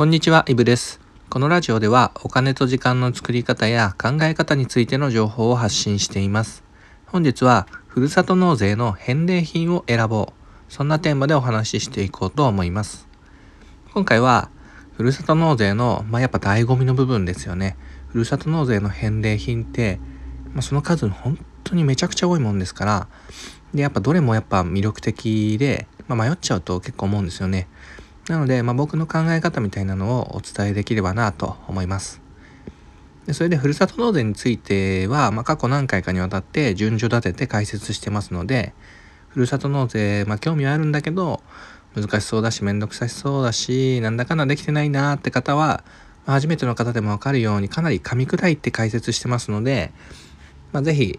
こんにちは、イブです。このラジオではお金と時間の作り方や考え方についての情報を発信しています。本日は、ふるさと納税の返礼品を選ぼう。そんなテーマでお話ししていこうと思います。今回は、ふるさと納税の、まあ、やっぱ醍醐味の部分ですよね。ふるさと納税の返礼品って、まあ、その数本当にめちゃくちゃ多いもんですから、で、やっぱどれもやっぱ魅力的で、まあ、迷っちゃうと結構思うんですよね。なので、まあ、僕の考え方みたいなのをお伝えできればなと思います。でそれで、ふるさと納税については、まあ、過去何回かにわたって順序立てて解説してますので、ふるさと納税、まあ、興味はあるんだけど、難しそうだし、めんどくさしそうだし、なんだかんだできてないなって方は、まあ、初めての方でもわかるようにかなり噛み砕いて解説してますので、まあ、ぜひ、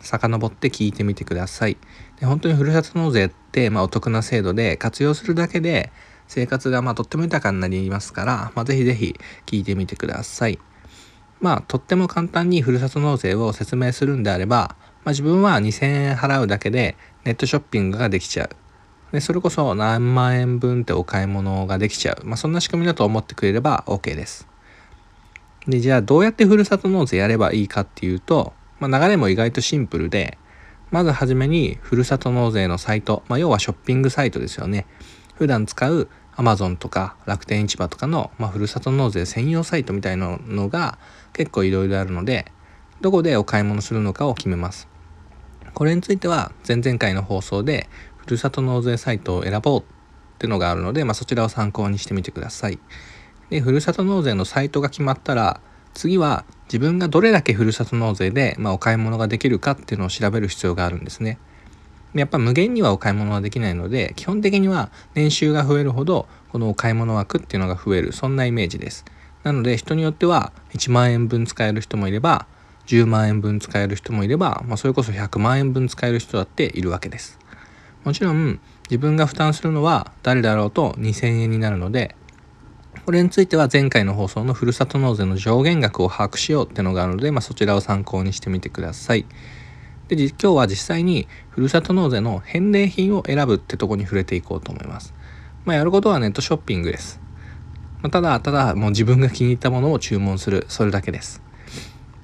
遡って聞いてみてください。で本当にふるさと納税って、まあ、お得な制度で活用するだけで、生活がまあとっても豊かになりますから、まあ、ぜひぜひ聞いてみてください。まあ、とっても簡単にふるさと納税を説明するんであれば、まあ、自分は2000円払うだけでネットショッピングができちゃう。でそれこそ何万円分ってお買い物ができちゃう。まあ、そんな仕組みだと思ってくれれば OK です。で、じゃあどうやってふるさと納税やればいいかっていうと、まあ、流れも意外とシンプルで、まずはじめにふるさと納税のサイト、まあ、要はショッピングサイトですよね。普段使う Amazon とか楽天市場とかの、まあ、ふるさと納税専用サイトみたいなのが結構いろいろあるので、どこでお買い物するのかを決めます。これについては前々回の放送で、ふるさと納税サイトを選ぼうってのがあるので、まあ、そちらを参考にしてみてください。で、ふるさと納税のサイトが決まったら、次は自分がどれだけふるさと納税で、まあ、お買い物ができるかっていうのを調べる必要があるんですね。やっぱ無限にはお買い物はできないので基本的には年収が増えるほどこのお買い物枠っていうのが増えるそんなイメージですなので人によっては1万円分使える人もいれば10万円分使える人もいれば、まあ、それこそ100万円分使える人だっているわけですもちろん自分が負担するのは誰だろうと2000円になるのでこれについては前回の放送のふるさと納税の上限額を把握しようってのがあるので、まあ、そちらを参考にしてみてください。で今日は実際にふるさと納税の返礼品を選ぶってとこに触れていこうと思います。まあ、やることはネットショッピングです。まあ、ただただもう自分が気に入ったものを注文するそれだけです。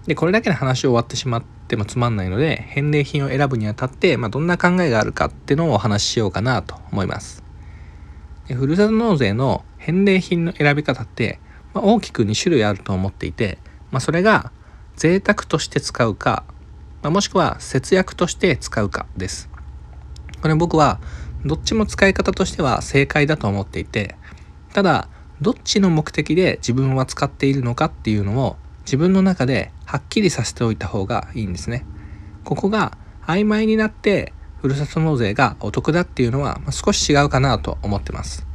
でこれだけで話終わってしまってもつまんないので返礼品を選ぶにあたって、まあ、どんな考えがあるかっていうのをお話ししようかなと思います。でふるさと納税の返礼品の選び方って、まあ、大きく2種類あると思っていて、まあ、それが贅沢として使うかまあ、もしくは節約として使うかです。これ僕はどっちも使い方としては正解だと思っていてただどっちの目的で自分は使っているのかっていうのを自分の中ではっきりさせておいた方がいいんですね。ここが曖昧になってふるさと納税がお得だっていうのは少し違うかなと思ってます。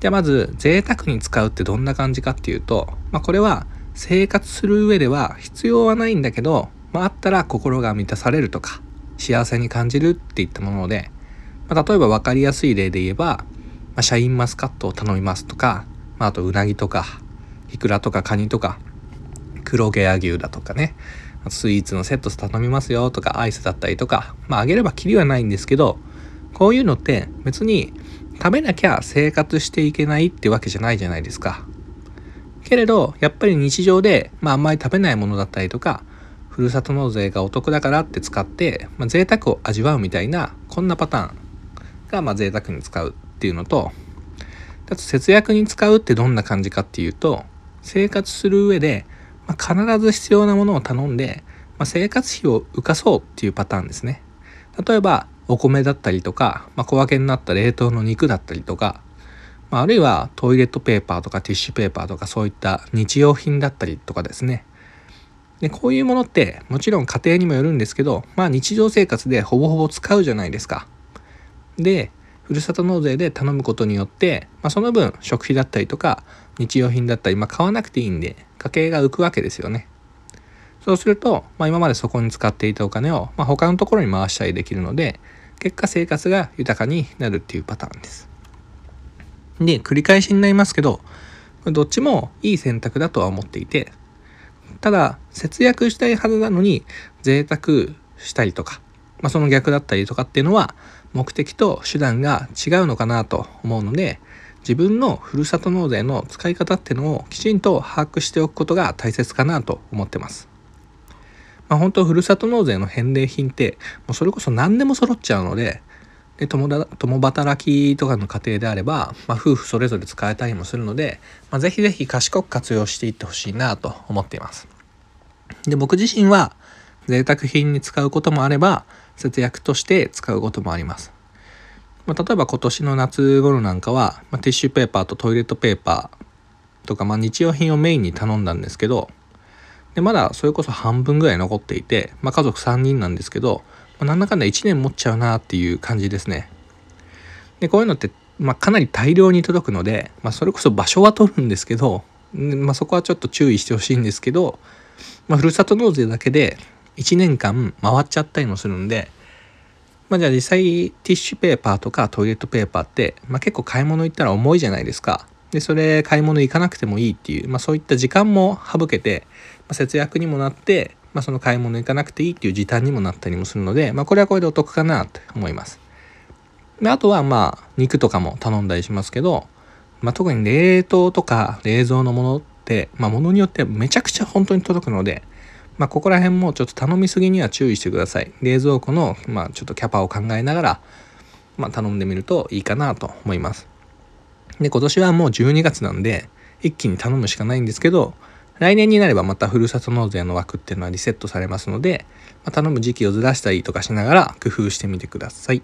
ではまず贅沢に使うってどんな感じかっていうと、まあ、これは生活する上では必要はないんだけどまあ、あったら心が満たされるとか幸せに感じるっていったもので、まあ、例えば分かりやすい例で言えば、まあ、シャインマスカットを頼みますとか、まあ、あとうなぎとかイクラとかカニとか黒毛和牛だとかねスイーツのセット頼みますよとかアイスだったりとかまああげればきりはないんですけどこういうのって別に食べなきゃ生活していけないってわけじゃないじゃないですか。けれどやっぱり日常で、まあ、あんまり食べないものだったりとかふるさと納税がお得だからって使って、まあ、贅沢を味わうみたいなこんなパターンがまあ贅沢に使うっていうのとあと節約に使うってどんな感じかっていうと生活する上で、まあ、必ず必要なものを頼んで、まあ、生活費を浮かそうっていうパターンですね。例えばお米だったりとか、まあ、小分けになった冷凍の肉だったりとか、まあ、あるいはトイレットペーパーとかティッシュペーパーとかそういった日用品だったりとかですね。でこういうものってもちろん家庭にもよるんですけどまあ日常生活でほぼほぼ使うじゃないですか。でふるさと納税で頼むことによって、まあ、その分食費だったりとか日用品だったり、まあ、買わなくていいんで家計が浮くわけですよね。そうすると、まあ、今までそこに使っていたお金を、まあ、他のところに回したりできるので結果生活が豊かになるっていうパターンです。で繰り返しになりますけどどっちもいい選択だとは思っていてただ、節約したいはずなのに、贅沢したりとか、まあ、その逆だったりとかっていうのは、目的と手段が違うのかなと思うので、自分のふるさと納税の使い方っていうのをきちんと把握しておくことが大切かなと思ってます。まあ、本当ふるさと納税の返礼品ってもうそれこそ何でも揃っちゃうのでで共働きとかの家庭であれば、まあ、夫婦それぞれ使えたりもするので、まあ、ぜひぜひ賢く活用していってほしいなと思っています。で僕自身は贅沢品に使うこともあれば節約として使うこともあります。まあ、例えば今年の夏頃なんかは、まあ、ティッシュペーパーとトイレットペーパーとか、まあ、日用品をメインに頼んだんですけどでまだそれこそ半分ぐらい残っていて、まあ、家族3人なんですけど、なんだかんだ1年持っちゃうなっていう感じですね。でこういうのって、まあ、かなり大量に届くので、まあ、それこそ場所は取るんですけど、まあ、そこはちょっと注意してほしいんですけど、まあ、ふるさと納税だけで1年間回っちゃったりもするんで、まあ、じゃあ実際ティッシュペーパーとかトイレットペーパーって、まあ、結構買い物行ったら重いじゃないですか。でそれ買い物行かなくてもいいっていう、まあ、そういった時間も省けて、まあ、節約にもなって、まあ、その買い物行かなくていいっていう時短にもなったりもするので、まあ、これはこれでお得かなと思います。であとはまあ肉とかも頼んだりしますけど、まあ、特に冷凍とか冷蔵のものって、まあ、ものによってめちゃくちゃ本当に届くので、まあ、ここら辺もちょっと頼みすぎには注意してください。冷蔵庫の、まあ、ちょっとキャパを考えながら、まあ、頼んでみるといいかなと思います。で、今年はもう12月なんで、一気に頼むしかないんですけど、来年になればまたふるさと納税の枠っていうのはリセットされますので、まあ、頼む時期をずらしたりとかしながら工夫してみてください。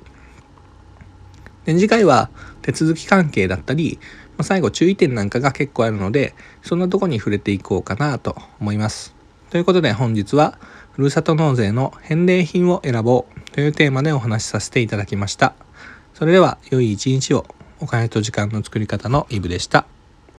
で次回は手続き関係だったり、まあ、最後注意点なんかが結構あるので、そんなとこに触れていこうかなと思います。ということで本日は、ふるさと納税の返礼品を選ぼうというテーマでお話しさせていただきました。それでは良い一日を。お金と時間の作り方のイブでした。